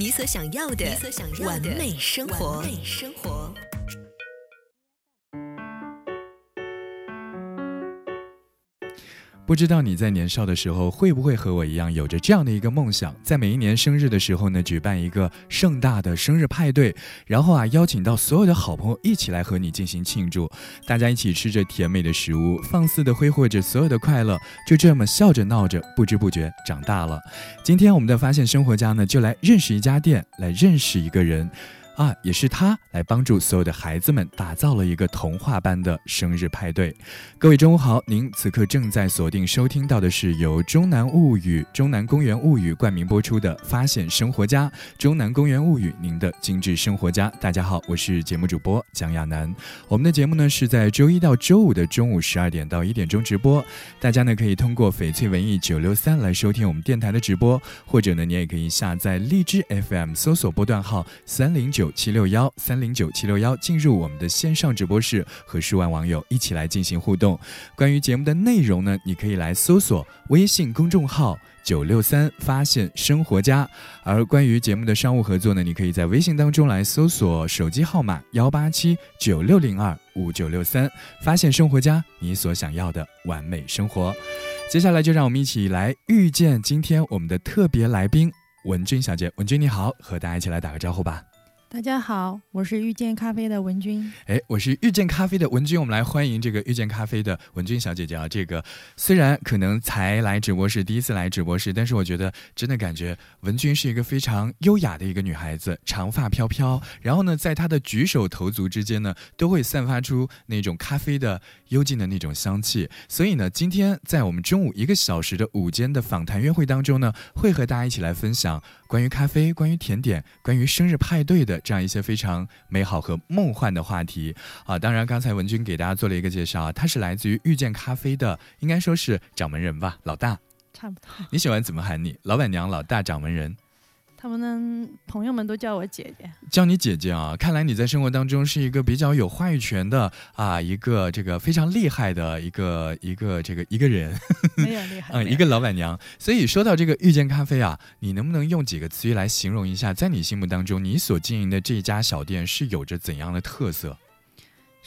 你所想要的完美生活。不知道你在年少的时候会不会和我一样有着这样的一个梦想，在每一年生日的时候呢，举办一个盛大的生日派对，然后啊邀请到所有的好朋友一起来和你进行庆祝，大家一起吃着甜美的食物，放肆的挥霍着所有的快乐，就这么笑着闹着，不知不觉长大了。今天我们的发现生活家呢，就来认识一家店，来认识一个人。啊，也是他来帮助所有的孩子们打造了一个童话般的生日派对。各位中午好，您此刻正在锁定收听到的是由中南物语、中南公园物语冠名播出的《发现生活家》，中南公园物语，您的精致生活家。大家好，我是节目主播蒋亚楠。我们的节目呢是在周一到周五的中午十二点到一点钟直播，大家呢可以通过翡翠文艺九六三来收听我们电台的直播，或者呢你也可以下载荔枝 FM 搜索波段号三零九。七六幺三零九七六幺，进入我们的线上直播室，和数万网友一起来进行互动。关于节目的内容呢，你可以来搜索微信公众号九六三发现生活家。而关于节目的商务合作呢，你可以在微信当中来搜索手机号码幺八七九六零二五九六三，发现生活家，你所想要的完美生活。接下来就让我们一起来遇见今天我们的特别来宾文君小姐。文君你好，和大家一起来打个招呼吧。大家好，我是遇见咖啡的文君。哎，我是遇见咖啡的文君，我们来欢迎这个遇见咖啡的文君小姐姐啊。这个虽然可能才来直播室，第一次来直播室，但是我觉得真的感觉文君是一个非常优雅的一个女孩子，长发飘飘，然后呢，在她的举手投足之间呢，都会散发出那种咖啡的幽静的那种香气。所以呢，今天在我们中午一个小时的午间的访谈约会当中呢，会和大家一起来分享关于咖啡、关于甜点、关于生日派对的。这样一些非常美好和梦幻的话题啊！当然，刚才文君给大家做了一个介绍，他是来自于遇见咖啡的，应该说是掌门人吧，老大。差不多。你喜欢怎么喊你？老板娘、老大、掌门人。他们的朋友们都叫我姐姐，叫你姐姐啊！看来你在生活当中是一个比较有话语权的啊，一个这个非常厉害的一个一个这个一个人，没有 厉害，嗯，一个老板娘。所以说到这个遇见咖啡啊，你能不能用几个词语来形容一下，在你心目当中，你所经营的这家小店是有着怎样的特色？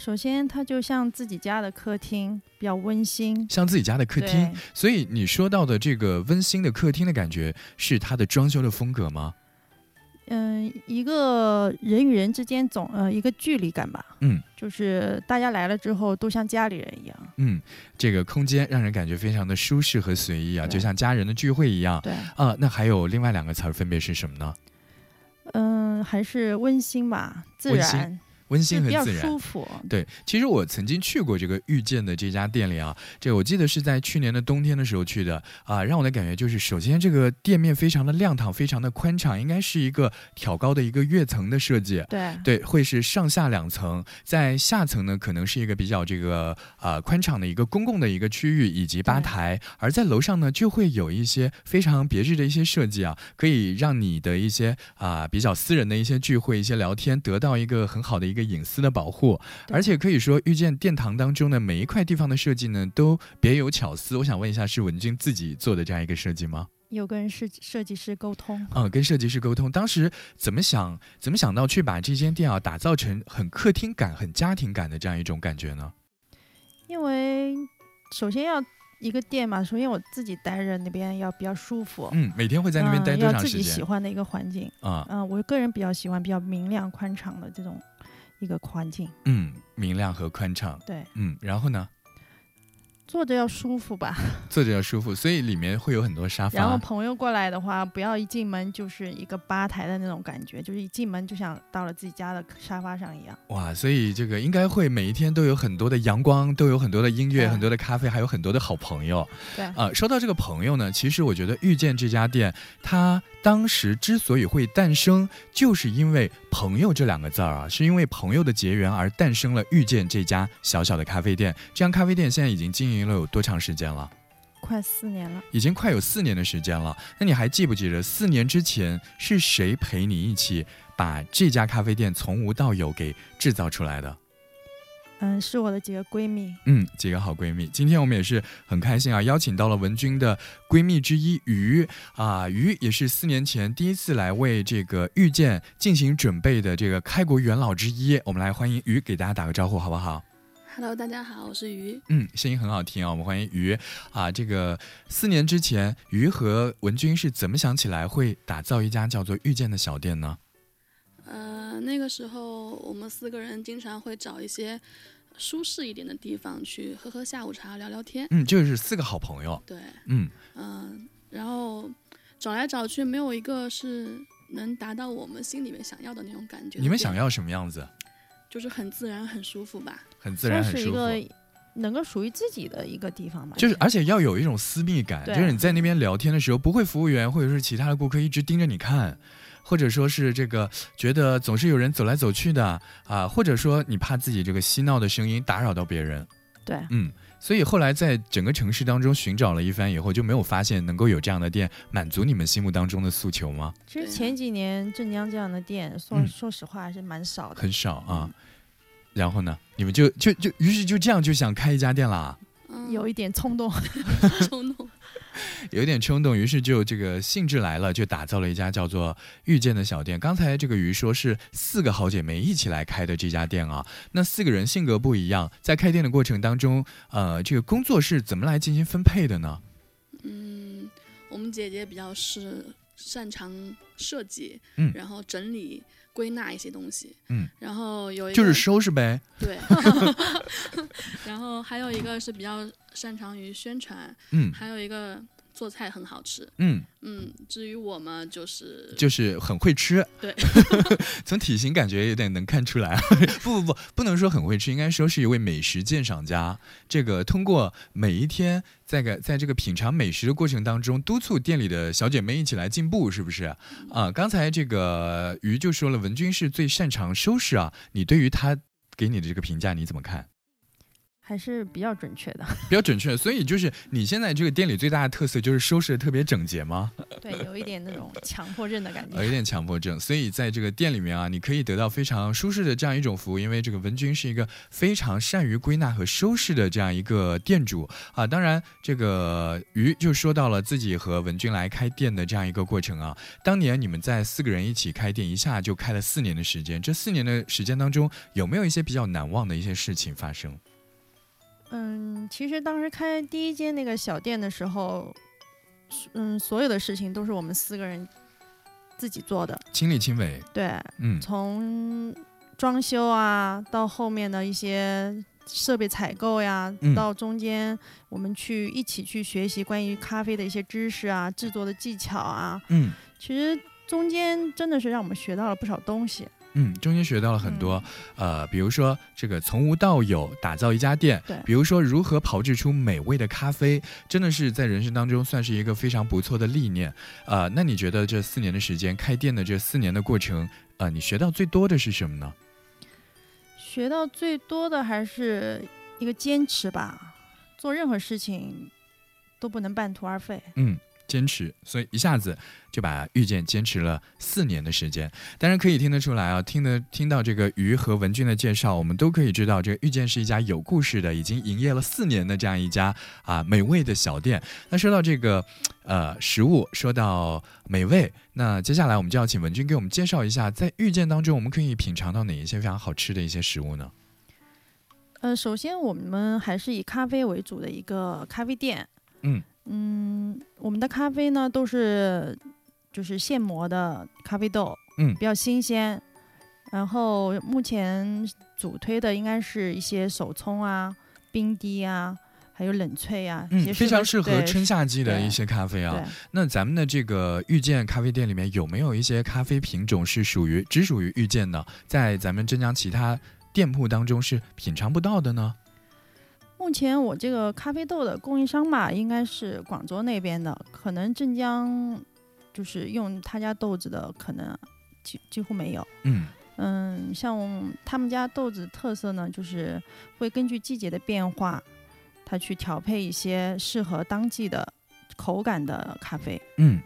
首先，它就像自己家的客厅，比较温馨，像自己家的客厅。所以你说到的这个温馨的客厅的感觉，是它的装修的风格吗？嗯，一个人与人之间总呃一个距离感吧。嗯，就是大家来了之后都像家里人一样。嗯，这个空间让人感觉非常的舒适和随意啊，就像家人的聚会一样。对啊，那还有另外两个词儿分别是什么呢？嗯，还是温馨吧，自然。温馨和自然，舒服。对，其实我曾经去过这个遇见的这家店里啊，这我记得是在去年的冬天的时候去的啊，让我的感觉就是，首先这个店面非常的亮堂，非常的宽敞，应该是一个挑高的一个跃层的设计。对对，会是上下两层，在下层呢可能是一个比较这个啊宽敞的一个公共的一个区域以及吧台，而在楼上呢就会有一些非常别致的一些设计啊，可以让你的一些啊比较私人的一些聚会、一些聊天得到一个很好的一个。隐私的保护，而且可以说，遇见殿堂当中的每一块地方的设计呢，都别有巧思。我想问一下，是文君自己做的这样一个设计吗？有跟设设计师沟通，嗯，跟设计师沟通，当时怎么想，怎么想到去把这间店啊打造成很客厅感、很家庭感的这样一种感觉呢？因为首先要。一个店嘛，首先我自己待着那边要比较舒服。嗯，每天会在那边待多长时间？要自己喜欢的一个环境啊。嗯，我个人比较喜欢比较明亮宽敞的这种一个环境。嗯，明亮和宽敞。对。嗯，然后呢？坐着要舒服吧，坐着要舒服，所以里面会有很多沙发。然后朋友过来的话，不要一进门就是一个吧台的那种感觉，就是一进门就像到了自己家的沙发上一样。哇，所以这个应该会每一天都有很多的阳光，都有很多的音乐，很多的咖啡，还有很多的好朋友。对啊，说到这个朋友呢，其实我觉得遇见这家店，它当时之所以会诞生，就是因为“朋友”这两个字儿啊，是因为朋友的结缘而诞生了遇见这家小小的咖啡店。这家咖啡店现在已经经营。了有多长时间了？快四年了，已经快有四年的时间了。那你还记不记得四年之前是谁陪你一起把这家咖啡店从无到有给制造出来的？嗯，是我的几个闺蜜。嗯，几个好闺蜜。今天我们也是很开心啊，邀请到了文君的闺蜜之一鱼啊，鱼也是四年前第一次来为这个遇见进行准备的这个开国元老之一。我们来欢迎鱼，给大家打个招呼，好不好？Hello，大家好，我是鱼。嗯，声音很好听啊，我们欢迎鱼啊。这个四年之前，鱼和文君是怎么想起来会打造一家叫做遇见的小店呢？呃，那个时候我们四个人经常会找一些舒适一点的地方去喝喝下午茶、聊聊天。嗯，就是四个好朋友。对，嗯嗯，然后找来找去，没有一个是能达到我们心里面想要的那种感觉。你们想要什么样子？就是很自然、很舒服吧，很自然、很舒服，能够属于自己的一个地方嘛。就是，而且要有一种私密感，就是你在那边聊天的时候，不会服务员或者是其他的顾客一直盯着你看，或者说是这个觉得总是有人走来走去的啊，或者说你怕自己这个嬉闹的声音打扰到别人。对，嗯，所以后来在整个城市当中寻找了一番以后，就没有发现能够有这样的店满足你们心目当中的诉求吗？其实前几年镇江这样的店，说说实话还是蛮少的，很少啊。然后呢？你们就就就于是就这样就想开一家店啦？有一点冲动，冲动，有点冲动。于是就这个兴致来了，就打造了一家叫做“遇见”的小店。刚才这个鱼说是四个好姐妹一起来开的这家店啊。那四个人性格不一样，在开店的过程当中，呃，这个工作是怎么来进行分配的呢？嗯，我们姐姐比较是擅长设计，嗯，然后整理。归纳一些东西，嗯，然后有一个就是收拾呗，对，然后还有一个是比较擅长于宣传，嗯，还有一个。做菜很好吃，嗯嗯，至于我嘛，就是就是很会吃，对，从体型感觉有点能看出来，不不不，不能说很会吃，应该说是一位美食鉴赏家。这个通过每一天在个在这个品尝美食的过程当中，督促店里的小姐妹一起来进步，是不是？啊，刚才这个鱼就说了，文君是最擅长收拾啊，你对于他给你的这个评价你怎么看？还是比较准确的，比较准确。所以就是你现在这个店里最大的特色就是收拾的特别整洁吗？对，有一点那种强迫症的感觉。有一点强迫症。所以在这个店里面啊，你可以得到非常舒适的这样一种服务，因为这个文君是一个非常善于归纳和收拾的这样一个店主啊。当然，这个鱼就说到了自己和文君来开店的这样一个过程啊。当年你们在四个人一起开店，一下就开了四年的时间。这四年的时间当中，有没有一些比较难忘的一些事情发生？嗯，其实当时开第一间那个小店的时候，嗯，所有的事情都是我们四个人自己做的，亲力亲为。对，嗯，从装修啊，到后面的一些设备采购呀，到中间我们去一起去学习关于咖啡的一些知识啊，制作的技巧啊，嗯，其实中间真的是让我们学到了不少东西。嗯，中间学到了很多，呃，比如说这个从无到有打造一家店，对，比如说如何炮制出美味的咖啡，真的是在人生当中算是一个非常不错的历练，呃，那你觉得这四年的时间开店的这四年的过程，呃，你学到最多的是什么呢？学到最多的还是一个坚持吧，做任何事情都不能半途而废。嗯。坚持，所以一下子就把遇见坚持了四年的时间。当然可以听得出来啊，听得听到这个鱼和文君的介绍，我们都可以知道，这个遇见是一家有故事的，已经营业了四年的这样一家啊美味的小店。那说到这个呃食物，说到美味，那接下来我们就要请文君给我们介绍一下，在遇见当中我们可以品尝到哪一些非常好吃的一些食物呢？呃，首先我们还是以咖啡为主的一个咖啡店，嗯。嗯，我们的咖啡呢都是就是现磨的咖啡豆，嗯，比较新鲜。然后目前主推的应该是一些手冲啊、冰滴啊，还还有冷萃啊，嗯，非常适合春夏季的一些咖啡啊。那咱们的这个遇见咖啡店里面有没有一些咖啡品种是属于只属于遇见的，在咱们镇江其他店铺当中是品尝不到的呢？目前我这个咖啡豆的供应商吧，应该是广州那边的，可能镇江就是用他家豆子的，可能几几乎没有。嗯嗯，像他们家豆子特色呢，就是会根据季节的变化，他去调配一些适合当季的口感的咖啡。嗯，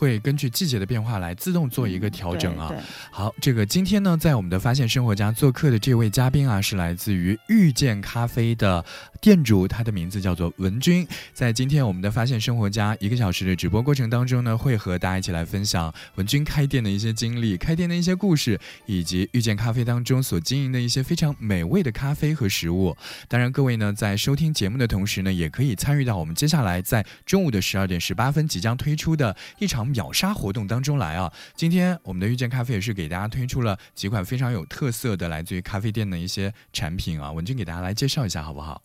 会根据季节的变化来自动做一个调整啊。好，这个今天呢，在我们的发现生活家做客的这位嘉宾啊，是来自于遇见咖啡的店主，他的名字叫做文君。在今天我们的发现生活家一个小时的直播过程当中呢，会和大家一起来分享文君开店的一些经历、开店的一些故事，以及遇见咖啡当中所经营的一些非常美味的咖啡和食物。当然，各位呢，在收听节目的同时呢，也可以参与到我们接下来在中午的十二点十八分即将推出的一场秒杀活动当中来啊。今天我们的遇见咖啡也是给大家推出了几款非常有特色的来自于咖啡店的一些产品啊，文君给大家来介绍一下好不好？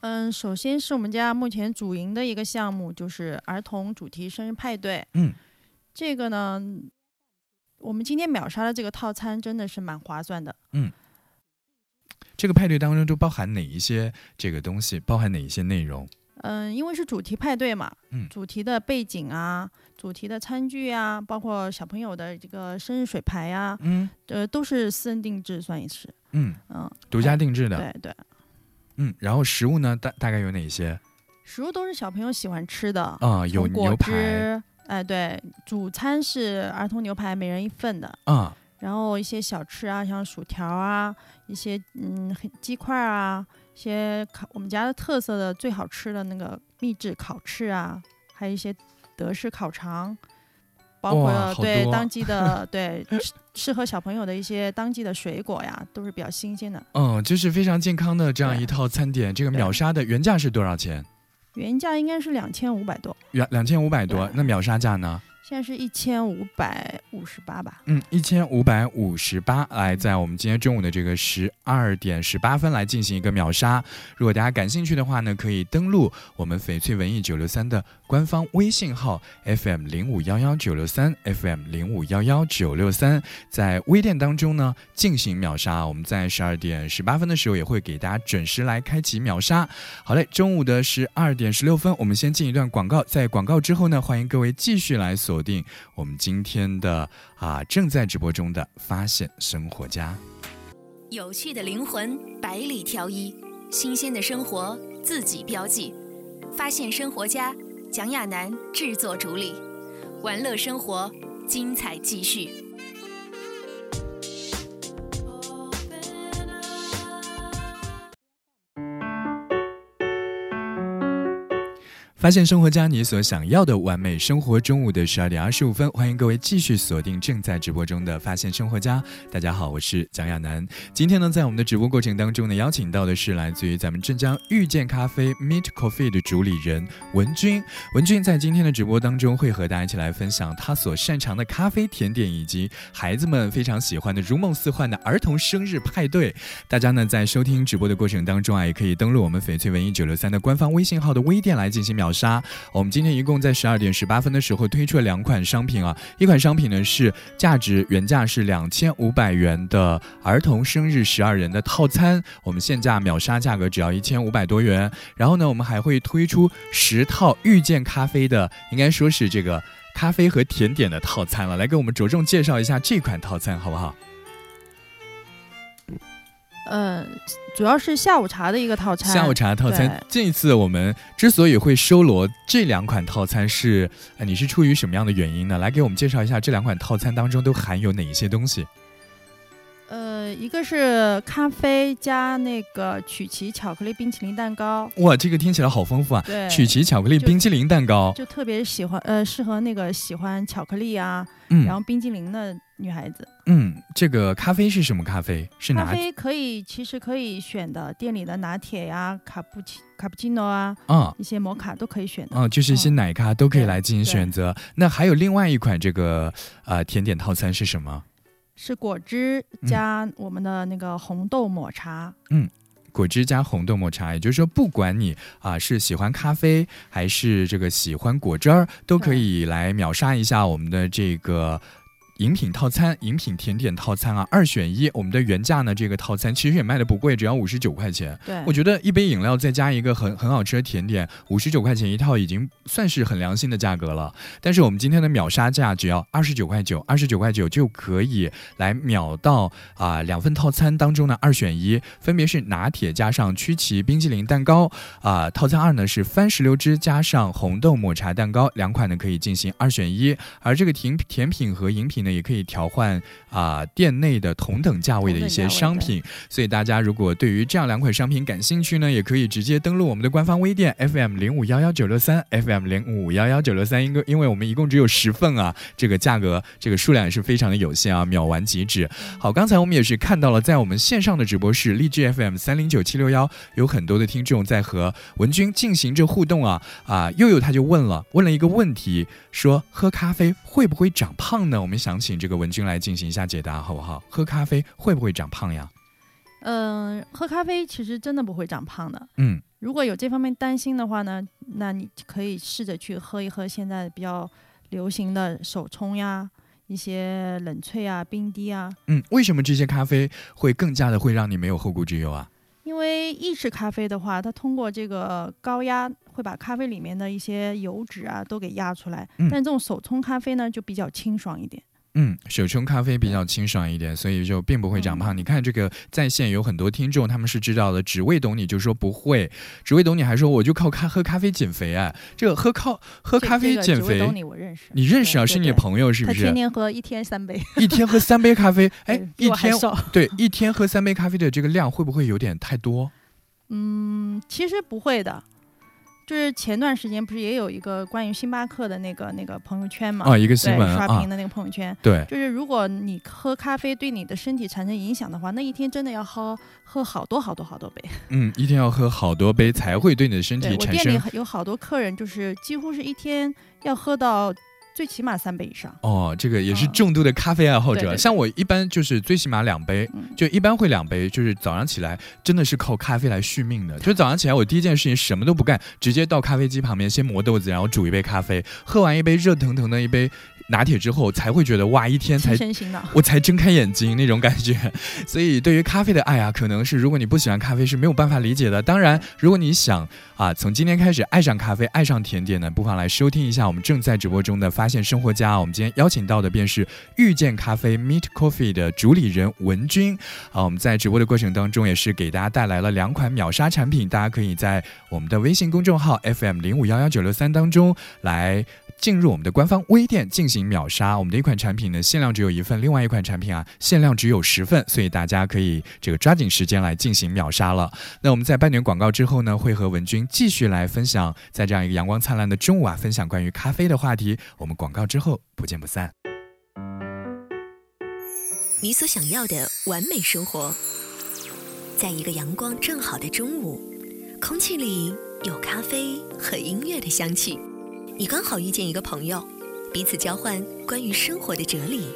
嗯，首先是我们家目前主营的一个项目，就是儿童主题生日派对。嗯，这个呢，我们今天秒杀的这个套餐真的是蛮划算的。嗯这个派对当中都包含哪一些这个东西？包含哪一些内容？嗯，因为是主题派对嘛，嗯。主题的背景啊，主题的餐具啊，包括小朋友的这个生日水牌呀、嗯。呃，都是私人定制，算是，嗯，嗯，独家定制的。对对，嗯，然后食物呢，大大概有哪些？食物都是小朋友喜欢吃的，啊、有果牛排汁，哎，对，主餐是儿童牛排，每人一份的，啊、然后一些小吃啊，像薯条啊，一些嗯黑鸡块啊，一些烤我们家的特色的最好吃的那个秘制烤翅啊，还有一些德式烤肠，包括对当季的 对适适合小朋友的一些当季的水果呀，都是比较新鲜的。嗯，就是非常健康的这样一套餐点。这个秒杀的原价是多少钱？原价应该是两千五百多，两两千五百多。那秒杀价呢？现在是一千五百五十八吧。嗯，一千五百五十八，来在我们今天中午的这个十二点十八分来进行一个秒杀。如果大家感兴趣的话呢，可以登录我们翡翠文艺九六三的官方微信号 FM 零五幺幺九六三 FM 零五幺幺九六三，在微店当中呢进行秒杀。我们在十二点十八分的时候也会给大家准时来开启秒杀。好嘞，中午的十二点十六分，我们先进一段广告，在广告之后呢，欢迎各位继续来锁锁定我们今天的啊正在直播中的发现生活家。有趣的灵魂，百里挑一；新鲜的生活，自己标记。发现生活家，蒋亚楠制作主理，玩乐生活，精彩继续。发现生活家，你所想要的完美生活。中午的十二点二十五分，欢迎各位继续锁定正在直播中的发现生活家。大家好，我是蒋亚楠。今天呢，在我们的直播过程当中呢，邀请到的是来自于咱们镇江遇见咖啡 Meet Coffee 的主理人文君。文君在今天的直播当中会和大家一起来分享他所擅长的咖啡甜点，以及孩子们非常喜欢的如梦似幻的儿童生日派对。大家呢在收听直播的过程当中啊，也可以登录我们翡翠文艺九六三的官方微信号的微店来进行秒秒杀。我们今天一共在十二点十八分的时候推出了两款商品啊，一款商品呢是价值原价是两千五百元的儿童生日十二人的套餐，我们现价秒杀价格只要一千五百多元。然后呢，我们还会推出十套遇见咖啡的，应该说是这个咖啡和甜点的套餐了，来给我们着重介绍一下这款套餐好不好？嗯，主要是下午茶的一个套餐。下午茶套餐，这一次我们之所以会收罗这两款套餐是，呃，你是出于什么样的原因呢？来给我们介绍一下这两款套餐当中都含有哪一些东西？呃，一个是咖啡加那个曲奇巧克力冰淇淋蛋糕，哇，这个听起来好丰富啊！对，曲奇巧克力冰淇淋蛋糕，就特别喜欢，呃，适合那个喜欢巧克力啊，嗯然后冰激凌的女孩子。嗯，这个咖啡是什么咖啡？是咖啡可以，其实可以选的，店里的拿铁呀、卡布奇、卡布奇诺啊，啊一些摩卡都可以选的。啊，就是一些嗯奶咖都可以来进行选择。那还有另外一款这个呃甜点套餐是什么？是果汁嗯加我们的那个红豆抹茶。嗯果汁加红豆抹茶，也就是说，不管你啊是喜欢咖啡还是这个喜欢果汁儿，都可以来秒杀一下我们的这个。饮品套餐、饮品甜点套餐啊，二选一。我们的原价呢，这个套餐其实也卖的不贵，只要五十九块钱。对，我觉得一杯饮料再加一个很很好吃的甜点，五十九块钱一套已经算是很良心的价格了。但是我们今天的秒杀价只要二十九块九，二十九块九就可以来秒到啊两份套餐当中的二选一，分别是拿铁加上曲奇冰激凌蛋糕啊，套餐二呢是番石榴汁加上红豆抹茶蛋糕，两款呢可以进行二选一。而这个甜甜品和饮品呢。也可以调换啊，店内的同等价位的一些商品，所以大家如果对于这样两款商品感兴趣呢，也可以直接登录我们的官方微店 FM 零五幺幺九六三 FM 零五幺幺九六三，因为因为我们一共只有十份啊，这个价格这个数量也是非常的有限啊，秒完即止。好，刚才我们也是看到了，在我们线上的直播室荔枝 FM 三零九七六幺，有很多的听众在和文君进行着互动啊啊，又有他就问了问了一个问题，说喝咖啡会不会长胖呢？我们想。请这个文君来进行一下解答，好不好？喝咖啡会不会长胖呀？嗯，喝咖啡其实真的不会长胖的。嗯，如果有这方面担心的话呢，那你可以试着去喝一喝现在比较流行的手冲呀，一些冷萃啊、冰滴啊。嗯，为什么这些咖啡会更加的会让你没有后顾之忧啊？因为意式咖啡的话，它通过这个高压会把咖啡里面的一些油脂啊都给压出来，但这种手冲咖啡呢就比较清爽一点。嗯，手冲咖啡比较清爽一点，所以就并不会长胖。你看这个在线有很多听众，他们是知道的，只为懂你就说不会，只为懂你还说我就靠咖喝咖啡减肥啊。这个喝靠喝咖啡减肥，你我认识，你认识啊？是你的朋友是不是？他天天喝一天三杯，一天喝三杯咖啡，哎，一天对一天喝三杯咖啡的这个量会不会有点太多？嗯，其实不会的。就是前段时间不是也有一个关于星巴克的那个那个朋友圈嘛？啊，一个新闻刷屏的那个朋友圈。对，就是如果你喝咖啡对你的身体产生影响的话，那一天真的要喝喝好多好多好多杯。嗯，一天要喝好多杯才会对你的身体产生。我店里有好多客人，就是几乎是一天要喝到。最起码三杯以上哦，这个也是重度的咖啡爱好者。像我一般就是最起码两杯，就一般会两杯，就是早上起来真的是靠咖啡来续命的。就早上起来，我第一件事情什么都不干，直接到咖啡机旁边先磨豆子，然后煮一杯咖啡，喝完一杯热腾腾的一杯。拿铁之后才会觉得哇，一天才我才睁开眼睛那种感觉。所以对于咖啡的爱啊，可能是如果你不喜欢咖啡是没有办法理解的。当然，如果你想啊，从今天开始爱上咖啡，爱上甜点呢，不妨来收听一下我们正在直播中的发现生活家。我们今天邀请到的便是遇见咖啡 Meet Coffee 的主理人文君。啊，我们在直播的过程当中也是给大家带来了两款秒杀产品，大家可以在我们的微信公众号 FM 零五幺幺九六三当中来。进入我们的官方微店进行秒杀，我们的一款产品呢限量只有一份，另外一款产品啊限量只有十份，所以大家可以这个抓紧时间来进行秒杀了。那我们在半点广告之后呢，会和文君继续来分享，在这样一个阳光灿烂的中午啊，分享关于咖啡的话题。我们广告之后不见不散。你所想要的完美生活，在一个阳光正好的中午，空气里有咖啡和音乐的香气。你刚好遇见一个朋友，彼此交换关于生活的哲理。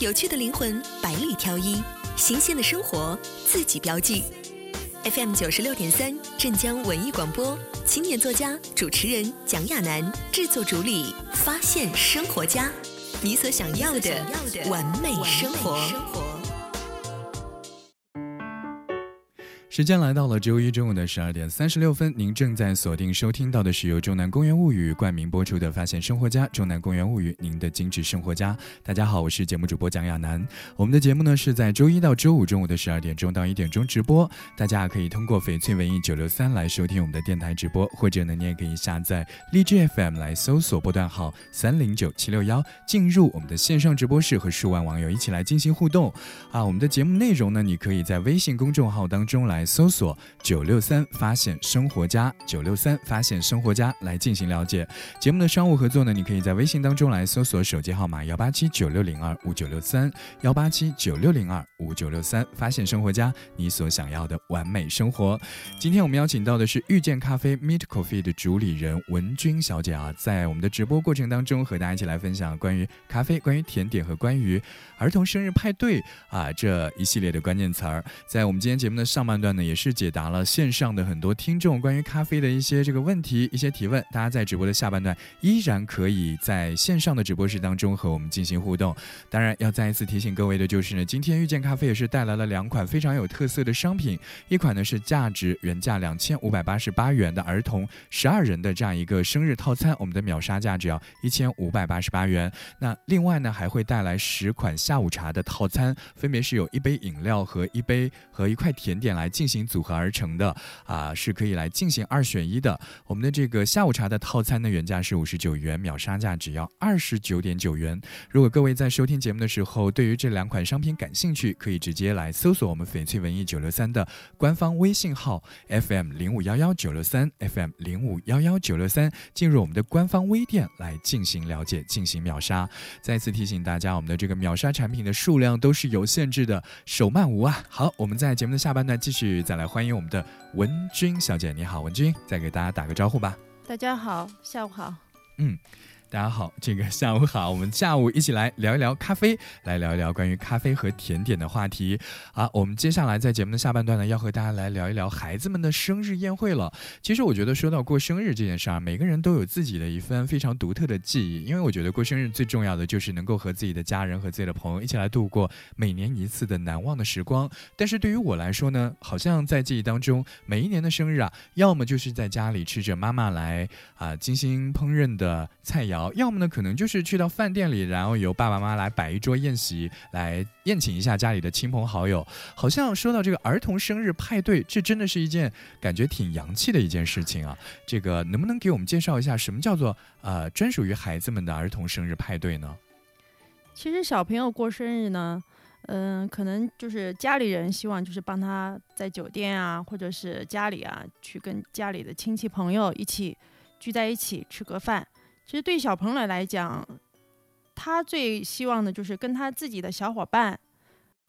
有趣的灵魂百里挑一，新鲜的生活自己标记。FM 九十六点三，镇江文艺广播，青年作家、主持人蒋亚楠，制作主理，发现生活家，你所想要的完美生活。时间来到了周一中午的十二点三十六分，您正在锁定收听到的是由中南公园物语冠名播出的《发现生活家》，中南公园物语，您的精致生活家。大家好，我是节目主播蒋亚楠。我们的节目呢是在周一到周五中午的十二点钟到一点钟直播，大家可以通过翡翠文艺九六三来收听我们的电台直播，或者呢你也可以下载荔枝 FM 来搜索波段号三零九七六幺，进入我们的线上直播室和数万网友一起来进行互动。啊，我们的节目内容呢，你可以在微信公众号当中来来。搜索九六三发现生活家，九六三发现生活家来进行了解。节目的商务合作呢，你可以在微信当中来搜索手机号码幺八七九六零二五九六三幺八七九六零二五九六三，发现生活家，你所想要的完美生活。今天我们邀请到的是遇见咖啡 Meet Coffee 的主理人文君小姐啊，在我们的直播过程当中和大家一起来分享关于咖啡、关于甜点和关于儿童生日派对啊这一系列的关键词儿。在我们今天节目的上半段呢，也是解答了线上的很多听众关于咖啡的一些这个问题、一些提问。大家在直播的下半段依然可以在线上的直播室当中和我们进行互动。当然，要再一次提醒各位的就是呢，今天遇见咖啡也是带来了两款非常有特色的商品，一款呢是价值原价两千五百八十八元的儿童十二人的这样一个生日套餐，我们的秒杀价只要一千五百八十八元。那另外呢，还会带来十款下午茶的套餐，分别是有一杯饮料和一杯和一块甜点来进行组合而成的，啊，是可以来进行二选一的。我们的这个下午茶的套餐呢，原价是五十九元，秒杀价只要二十九点九元。如果各位在收听节目的时候，对于这两款商品感兴趣，可以直接来搜索我们翡翠文艺九六三的官方微信号 FM 零五幺幺九六三 FM 零五幺幺九六三，进入我们的官方微店来进行了解，进行秒杀。再次提醒大家，我们的这个秒杀产品的数量都是有限制的，手慢无啊。好，我们在节目的下半段继续再来欢迎我们的文君小姐，你好，文君，再给大家打个招呼吧。大家好，下午好。嗯。大家好，这个下午好，我们下午一起来聊一聊咖啡，来聊一聊关于咖啡和甜点的话题。好，我们接下来在节目的下半段呢，要和大家来聊一聊孩子们的生日宴会了。其实我觉得说到过生日这件事儿，每个人都有自己的一份非常独特的记忆，因为我觉得过生日最重要的就是能够和自己的家人和自己的朋友一起来度过每年一次的难忘的时光。但是对于我来说呢，好像在记忆当中，每一年的生日啊，要么就是在家里吃着妈妈来啊精心烹饪的菜肴。要么呢，可能就是去到饭店里，然后由爸爸妈妈来摆一桌宴席，来宴请一下家里的亲朋好友。好像说到这个儿童生日派对，这真的是一件感觉挺洋气的一件事情啊。这个能不能给我们介绍一下，什么叫做呃专属于孩子们的儿童生日派对呢？其实小朋友过生日呢，嗯，可能就是家里人希望就是帮他在酒店啊，或者是家里啊，去跟家里的亲戚朋友一起聚在一起吃个饭。其实对小朋友来讲，他最希望的就是跟他自己的小伙伴、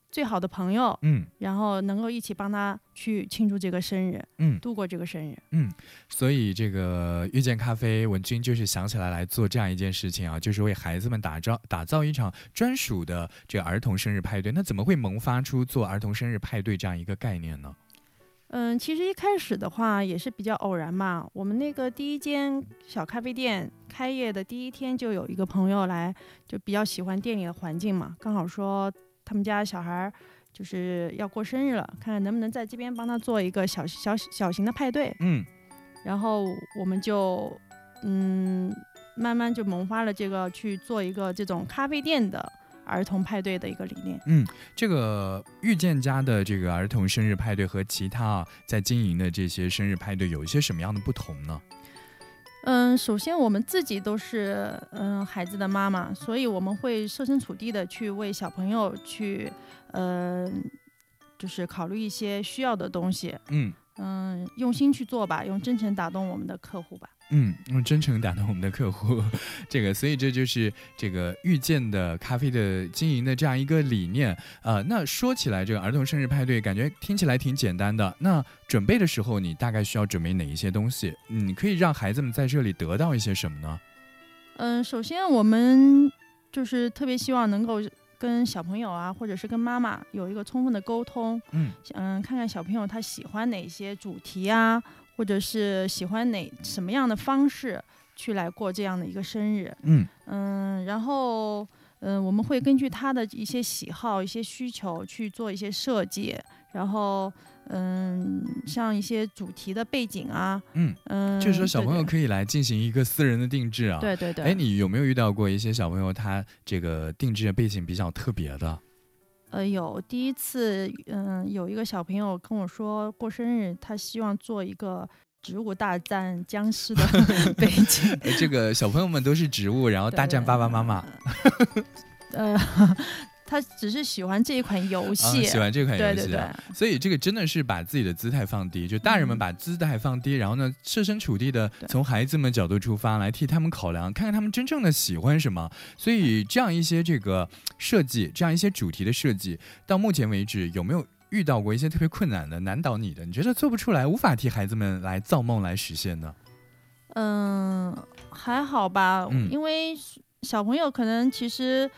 最好的朋友，嗯，然后能够一起帮他去庆祝这个生日，嗯，度过这个生日，嗯。所以这个遇见咖啡文君就是想起来来做这样一件事情啊，就是为孩子们打造打造一场专属的这个儿童生日派对。那怎么会萌发出做儿童生日派对这样一个概念呢？嗯，其实一开始的话也是比较偶然嘛。我们那个第一间小咖啡店开业的第一天，就有一个朋友来，就比较喜欢店里的环境嘛。刚好说他们家小孩就是要过生日了，看看能不能在这边帮他做一个小小小型的派对。嗯，然后我们就嗯慢慢就萌发了这个去做一个这种咖啡店的。儿童派对的一个理念。嗯，这个遇见家的这个儿童生日派对和其他啊在经营的这些生日派对有一些什么样的不同呢？嗯，首先我们自己都是嗯孩子的妈妈，所以我们会设身处地的去为小朋友去嗯就是考虑一些需要的东西。嗯嗯，用心去做吧，用真诚打动我们的客户吧。嗯，用真诚打动我们的客户，这个，所以这就是这个遇见的咖啡的经营的这样一个理念呃。那说起来，这个儿童生日派对感觉听起来挺简单的。那准备的时候，你大概需要准备哪一些东西？你可以让孩子们在这里得到一些什么呢？嗯，首先我们就是特别希望能够跟小朋友啊，或者是跟妈妈有一个充分的沟通。嗯嗯，看看小朋友他喜欢哪些主题啊。或者是喜欢哪什么样的方式去来过这样的一个生日，嗯嗯，然后嗯，我们会根据他的一些喜好、一些需求去做一些设计，然后嗯，像一些主题的背景啊，嗯嗯，就是说小朋友可以来进行一个私人的定制啊，对对对。哎，你有没有遇到过一些小朋友他这个定制的背景比较特别的？呃，有第一次，嗯，有一个小朋友跟我说过生日，他希望做一个植物大战僵尸的 背景。这个小朋友们都是植物，然后大战爸爸妈妈。呃，他只是喜欢这一款游戏，喜欢这款游戏，对对对。所以这个真的是把自己的姿态放低，就大人们把姿态放低，然后呢，设身处地的从孩子们角度出发来替他们考量，看看他们真正的喜欢什么。所以这样一些这个设计，这样一些主题的设计，到目前为止有没有遇到过一些特别困难的、难倒你的？你觉得做不出来，无法替孩子们来造梦来实现呢？嗯，还好吧，因为小朋友可能其实。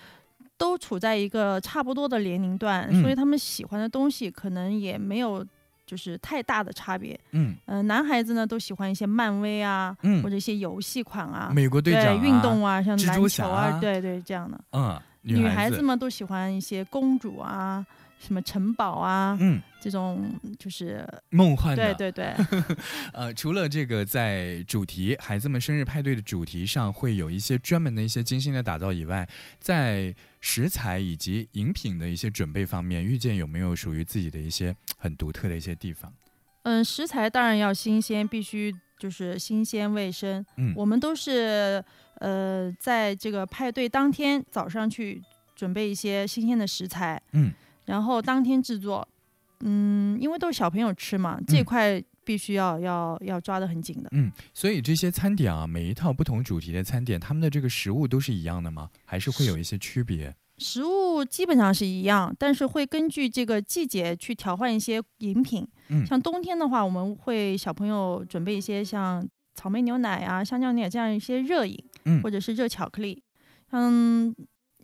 都处在一个差不多的年龄段，所以他们喜欢的东西可能也没有就是太大的差别。嗯，呃，男孩子呢都喜欢一些漫威啊，或者一些游戏款啊，美国队长运动啊，像篮球啊，对对这样的。嗯，女孩子们都喜欢一些公主啊。什么城堡啊，嗯，这种就是梦幻的，对对对。呃，除了这个在主题孩子们生日派对的主题上会有一些专门的一些精心的打造以外，在食材以及饮品的一些准备方面，遇见有没有属于自己的一些很独特的一些地方？嗯，食材当然要新鲜，必须就是新鲜卫生。嗯，我们都是呃在这个派对当天早上去准备一些新鲜的食材。嗯。然后当天制作，嗯，因为都是小朋友吃嘛，这块必须要要要抓得很紧的。嗯，所以这些餐点啊，每一套不同主题的餐点，他们的这个食物都是一样的吗？还是会有一些区别？食物基本上是一样，但是会根据这个季节去调换一些饮品。嗯，像冬天的话，我们会小朋友准备一些像草莓牛奶啊、香蕉奶这样一些热饮，嗯，或者是热巧克力，嗯。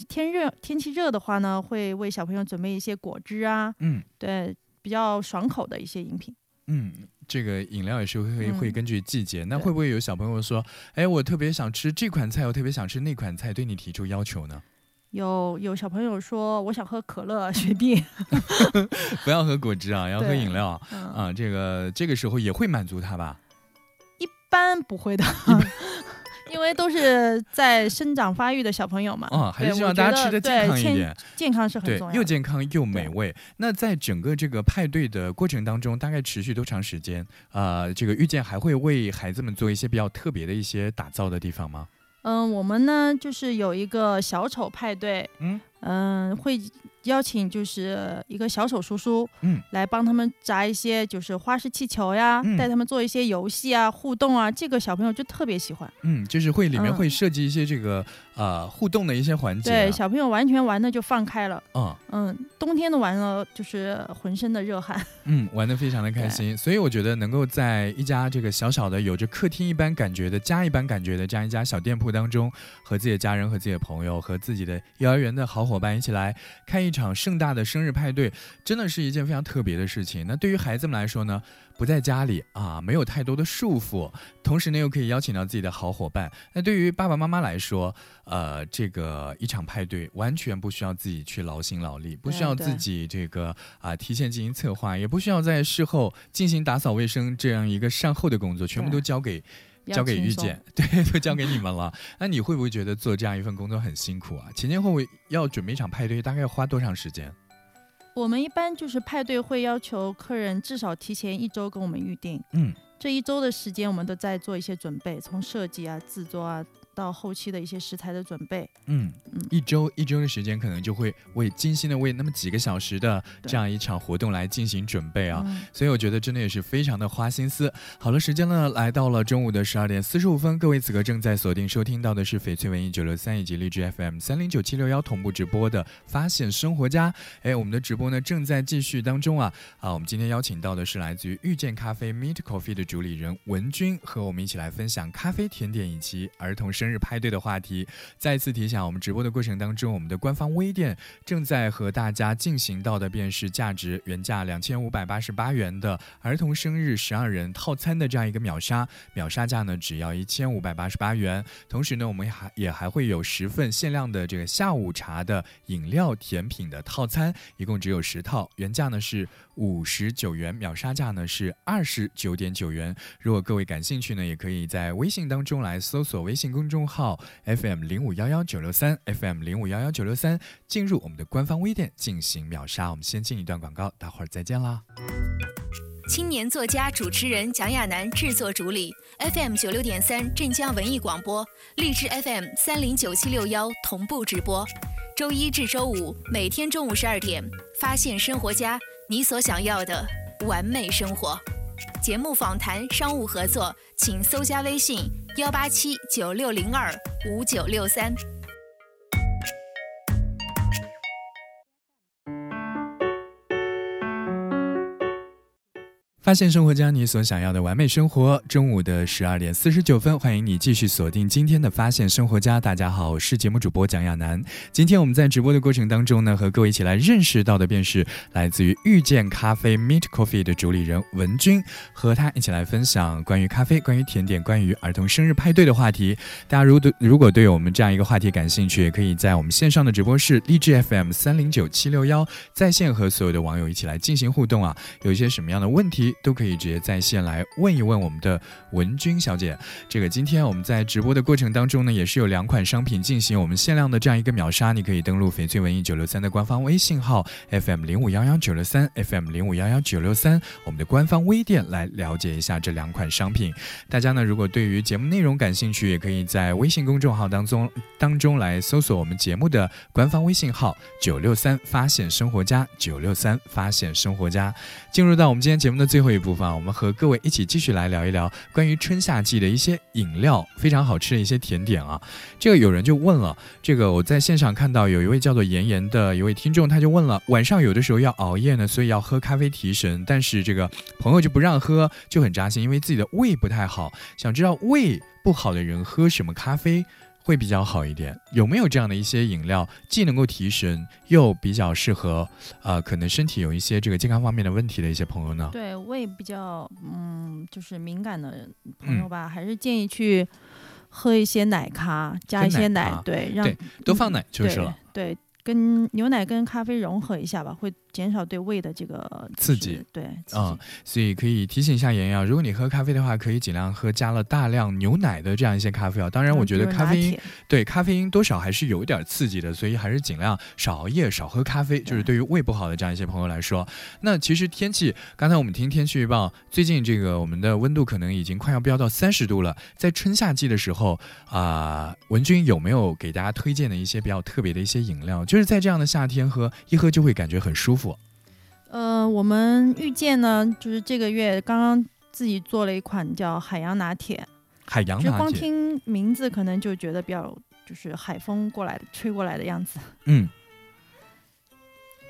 天热天气热的话呢，会为小朋友准备一些果汁啊，嗯，对，比较爽口的一些饮品。嗯，这个饮料也是会会根据季节。那会不会有小朋友说，哎，我特别想吃这款菜，我特别想吃那款菜，对你提出要求呢？有有小朋友说，我想喝可乐、雪碧，不要喝果汁啊，要喝饮料啊。这个这个时候也会满足他吧？一般不会的。因为都是在生长发育的小朋友嘛，啊，还是希望大家吃的健康一点，健康是很重要，又健康又美味。那在整个这个派对的过程当中，大概持续多长时间？呃，这个遇见还会为孩子们做一些比较特别的一些打造的地方吗？嗯，我们呢就是有一个小丑派对，嗯嗯会。邀请就是一个小丑叔叔，嗯，来帮他们砸一些就是花式气球呀，带他们做一些游戏啊，互动啊，这个小朋友就特别喜欢。嗯，就是会里面会设计一些这个呃互动的一些环节，对，小朋友完全玩的就放开了。嗯嗯，冬天的玩了就是浑身的热汗。嗯，玩的非常的开心，所以我觉得能够在一家这个小小的有着客厅一般感觉的家一般感觉的这样一家小店铺当中，和自己的家人和自己的朋友和自己的幼儿园的好伙伴一起来看一。场盛大的生日派对，真的是一件非常特别的事情。那对于孩子们来说呢，不在家里啊，没有太多的束缚，同时呢又可以邀请到自己的好伙伴。那对于爸爸妈妈来说，呃，这个一场派对完全不需要自己去劳心劳力，不需要自己这个啊提前进行策划，也不需要在事后进行打扫卫生这样一个善后的工作，全部都交给。交给遇见，对，都交给你们了。那你会不会觉得做这样一份工作很辛苦啊？前前后后要准备一场派对，大概要花多长时间？我们一般就是派对会要求客人至少提前一周跟我们预定，嗯，这一周的时间我们都在做一些准备，从设计啊、制作啊。到后期的一些食材的准备，嗯嗯，一周一周的时间，可能就会为精心的为那么几个小时的这样一场活动来进行准备啊，所以我觉得真的也是非常的花心思。好了，时间呢来到了中午的十二点四十五分，各位此刻正在锁定收听到的是翡翠文艺九六三以及荔枝 FM 三零九七六幺同步直播的发现生活家。哎，我们的直播呢正在继续当中啊啊，我们今天邀请到的是来自于遇见咖啡 Meet Coffee 的主理人文君，和我们一起来分享咖啡甜点以及儿童生。生日派对的话题，再次提醒我们直播的过程当中，我们的官方微店正在和大家进行到的便是价值原价两千五百八十八元的儿童生日十二人套餐的这样一个秒杀，秒杀价呢只要一千五百八十八元。同时呢，我们还也还会有十份限量的这个下午茶的饮料甜品的套餐，一共只有十套，原价呢是五十九元，秒杀价呢是二十九点九元。如果各位感兴趣呢，也可以在微信当中来搜索微信公众。众号 FM 零五幺幺九六三 FM 零五幺幺九六三，进入我们的官方微店进行秒杀。我们先进一段广告，待会儿再见啦！青年作家、主持人蒋亚楠制作主理，FM 九六点三镇江文艺广播，荔枝 FM 三零九七六幺同步直播。周一至周五每天中午十二点，发现生活家，你所想要的完美生活。节目访谈、商务合作，请搜加微信幺八七九六零二五九六三。发现生活家，你所想要的完美生活。中午的十二点四十九分，欢迎你继续锁定今天的发现生活家。大家好，我是节目主播蒋亚楠。今天我们在直播的过程当中呢，和各位一起来认识到的便是来自于遇见咖啡 Meet Coffee 的主理人文君，和他一起来分享关于咖啡、关于甜点、关于儿童生日派对的话题。大家如对如果对我们这样一个话题感兴趣，也可以在我们线上的直播室励志 FM 三零九七六幺在线和所有的网友一起来进行互动啊。有一些什么样的问题？都可以直接在线来问一问我们的文君小姐。这个今天我们在直播的过程当中呢，也是有两款商品进行我们限量的这样一个秒杀。你可以登录翡翠文艺九六三的官方微信号 FM 零五幺幺九六三 FM 零五幺幺九六三，我们的官方微店来了解一下这两款商品。大家呢，如果对于节目内容感兴趣，也可以在微信公众号当中当中来搜索我们节目的官方微信号九六三发现生活家九六三发现生活家。进入到我们今天节目的最后。后一部分啊，我们和各位一起继续来聊一聊关于春夏季的一些饮料，非常好吃的一些甜点啊。这个有人就问了，这个我在现场看到有一位叫做妍妍的一位听众，他就问了，晚上有的时候要熬夜呢，所以要喝咖啡提神，但是这个朋友就不让喝，就很扎心，因为自己的胃不太好，想知道胃不好的人喝什么咖啡。会比较好一点，有没有这样的一些饮料，既能够提神，又比较适合，呃，可能身体有一些这个健康方面的问题的一些朋友呢？对胃比较嗯，就是敏感的朋友吧，还是建议去喝一些奶咖，加一些奶，对，让多放奶就是了，对。跟牛奶跟咖啡融合一下吧，会减少对胃的这个刺激。对，嗯，所以可以提醒一下妍妍啊，如果你喝咖啡的话，可以尽量喝加了大量牛奶的这样一些咖啡啊。当然，我觉得咖啡因对咖啡因多少还是有一点刺激的，所以还是尽量少熬夜、少喝咖啡。就是对于胃不好的这样一些朋友来说，那其实天气，刚才我们听天气预报，最近这个我们的温度可能已经快要飙到三十度了。在春夏季的时候啊，文君有没有给大家推荐的一些比较特别的一些饮料？就就是在这样的夏天喝一喝就会感觉很舒服。呃，我们遇见呢，就是这个月刚刚自己做了一款叫海洋拿铁。海洋拿铁，光听名字可能就觉得比较就是海风过来的吹过来的样子。嗯，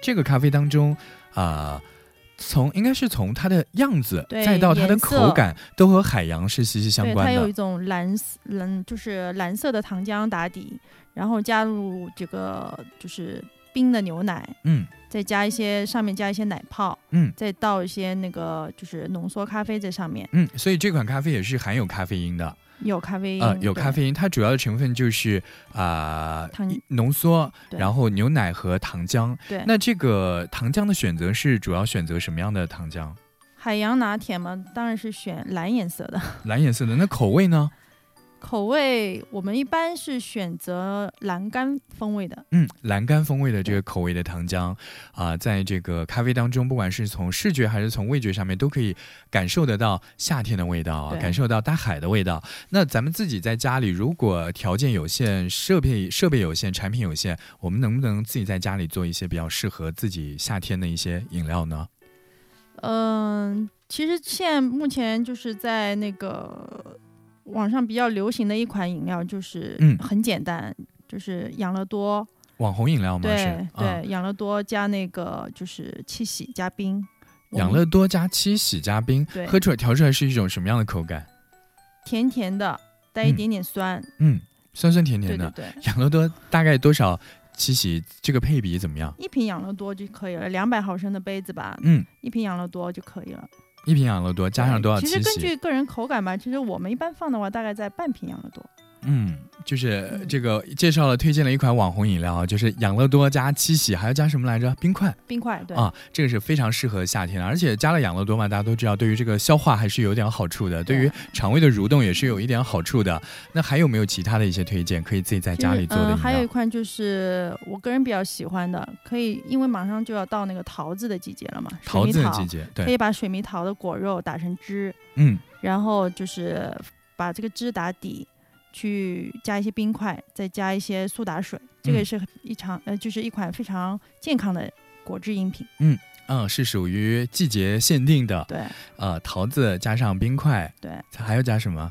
这个咖啡当中啊，从应该是从它的样子再到它的口感，都和海洋是息息相关的。它有一种蓝蓝，就是蓝色的糖浆打底。然后加入这个就是冰的牛奶，嗯，再加一些上面加一些奶泡，嗯，再倒一些那个就是浓缩咖啡在上面，嗯，所以这款咖啡也是含有咖啡因的，有咖啡因，呃，有咖啡因，它主要的成分就是啊浓缩，然后牛奶和糖浆，对，那这个糖浆的选择是主要选择什么样的糖浆？海洋拿铁嘛，当然是选蓝颜色的，蓝颜色的，那口味呢？口味我们一般是选择栏杆风味的，嗯，栏杆风味的这个口味的糖浆啊，在这个咖啡当中，不管是从视觉还是从味觉上面，都可以感受得到夏天的味道，感受到大海的味道。那咱们自己在家里，如果条件有限、设备设备有限、产品有限，我们能不能自己在家里做一些比较适合自己夏天的一些饮料呢？嗯，其实现在目前就是在那个。网上比较流行的一款饮料就是，嗯，很简单，就是养乐多网红饮料吗？对对，养乐多加那个就是七喜加冰，养乐多加七喜加冰，喝出来调出来是一种什么样的口感？甜甜的，带一点点酸，嗯，酸酸甜甜的。对对。养乐多大概多少七喜？这个配比怎么样？一瓶养乐多就可以了，两百毫升的杯子吧，嗯，一瓶养乐多就可以了。一瓶养乐多加上多少？其实根据个人口感吧，其实我们一般放的话，大概在半瓶养乐多。嗯，就是这个介绍了推荐了一款网红饮料啊，就是养乐多加七喜，还要加什么来着？冰块。冰块，对啊，这个是非常适合夏天的，而且加了养乐多嘛，大家都知道，对于这个消化还是有点好处的，对于肠胃的蠕动也是有一点好处的。那还有没有其他的一些推荐，可以自己在家里做的？还有一款就是我个人比较喜欢的，可以，因为马上就要到那个桃子的季节了嘛，桃子的季节，对，可以把水蜜桃的果肉打成汁，嗯，然后就是把这个汁打底。去加一些冰块，再加一些苏打水，这个嗯是一常呃，就是一款非常健康的果汁饮品。嗯嗯，是属于季节限定的，对呃，桃子加上冰块，对，还要加什么？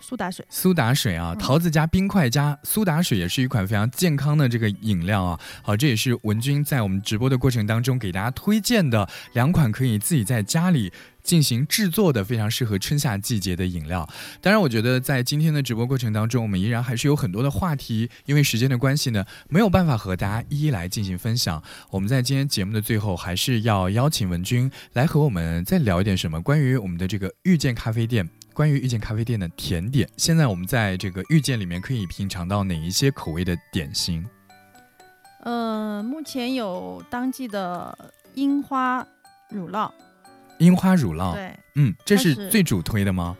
苏打水。苏打水啊，嗯桃子加冰块加苏打水也是一款非常健康的这个饮料啊。好，这也是文君在我们直播的过程当中给大家推荐的两款可以自己在家里进行制作的非常适合春夏季节的饮料。当然，我觉得在今天的直播过程当中，我们依然还是有很多的话题，因为时间的关系呢，没有办法和大家一一来进行分享。我们在今天节目的最后，还是要邀请文君来和我们再聊一点什么关于我们的这个遇见咖啡店。关于遇见咖啡店的甜点，现在我们在这个遇见里面可以品尝到哪一些口味的点心？呃，目前有当季的樱花乳酪，樱花乳酪，对，嗯，这是最主推的吗？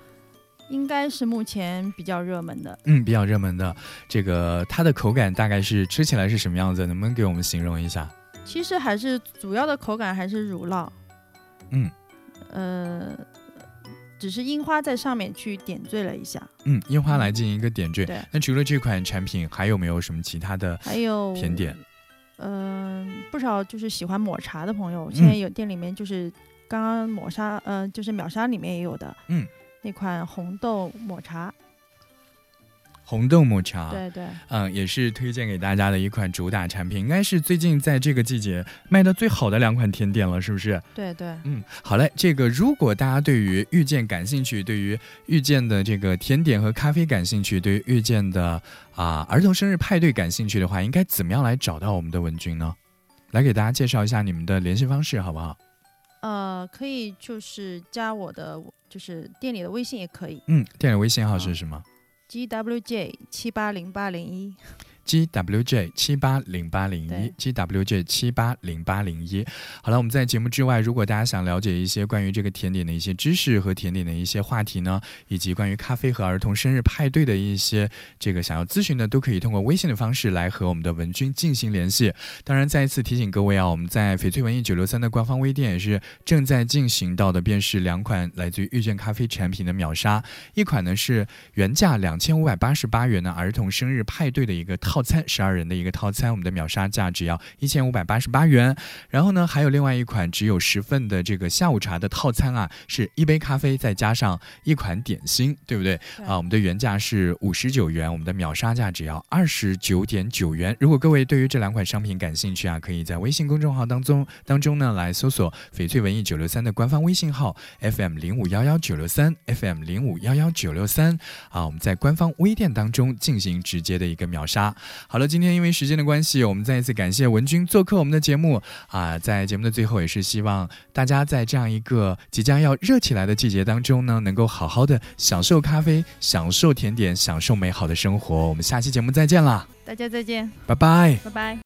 应该是目前比较热门的。嗯，比较热门的。这个它的口感大概是吃起来是什么样子？能不能给我们形容一下？其实还是主要的口感还是乳酪，嗯呃，只是樱花在上面去点缀了一下。嗯，樱花来进行一个点缀。对，那除了这款产品，还有没有什么其他的还有甜点？嗯、不少就是喜欢抹茶的朋友，嗯现在有店里面就是刚刚抹茶，呃，就是秒杀里面也有的，嗯，那款红豆抹茶，红豆抹茶？对对，嗯，也是推荐给大家的一款主打产品，应该是最近在这个季节卖的最好的两款甜点了，是不是？对对，嗯，好嘞。这个如果大家对于遇见感兴趣，对于遇见的这个甜点和咖啡感兴趣，对于遇见的啊、儿童生日派对感兴趣的话，应该怎么样来找到我们的文君呢？来给大家介绍一下你们的联系方式，好不好？呃，可以就是加我的，就是店里的微信也可以嗯，店里微信号是什么？，G W J 七八零八零一。GWJ 七八零八零一，GWJ 七八零八零一。好了，我们在节目之外，如果大家想了解一些关于这个甜点的一些知识和甜点的一些话题呢，以及关于咖啡和儿童生日派对的一些这个想要咨询的，都可以通过微信的方式来和我们的文君进行联系。当然，再一次提醒各位啊，我们在翡翠文艺九六三的官方微店也是正在进行到的，便是两款来自于遇见咖啡产品的秒杀。一款呢是原价两千五百八十八元的儿童生日派对的一个套餐，十二人的一个套餐，我们的秒杀价只要一千五百八十八元。然后呢，还有另外一款只有十份的这个下午茶的套餐啊，是一杯咖啡再加上一款点心，对不对？对啊，我们的原价是五十九元，我们的秒杀价只要二十九点九元。如果各位对于这两款商品感兴趣啊，可以在微信公众号当中当中呢来搜索“翡翠文艺九六三”的官方微信号 FM 零五幺幺九六三 FM 零五幺幺九六三啊，我们在官方微店当中进行直接的一个秒杀。好了，今天因为时间的关系，我们再一次感谢文君做客我们的节目啊，在节目的最后也是希望大家在这样一个即将要热起来的季节当中呢，能够好好的享受咖啡，享受甜点，享受美好的生活。我们下期节目再见啦，大家再见，拜拜。拜拜。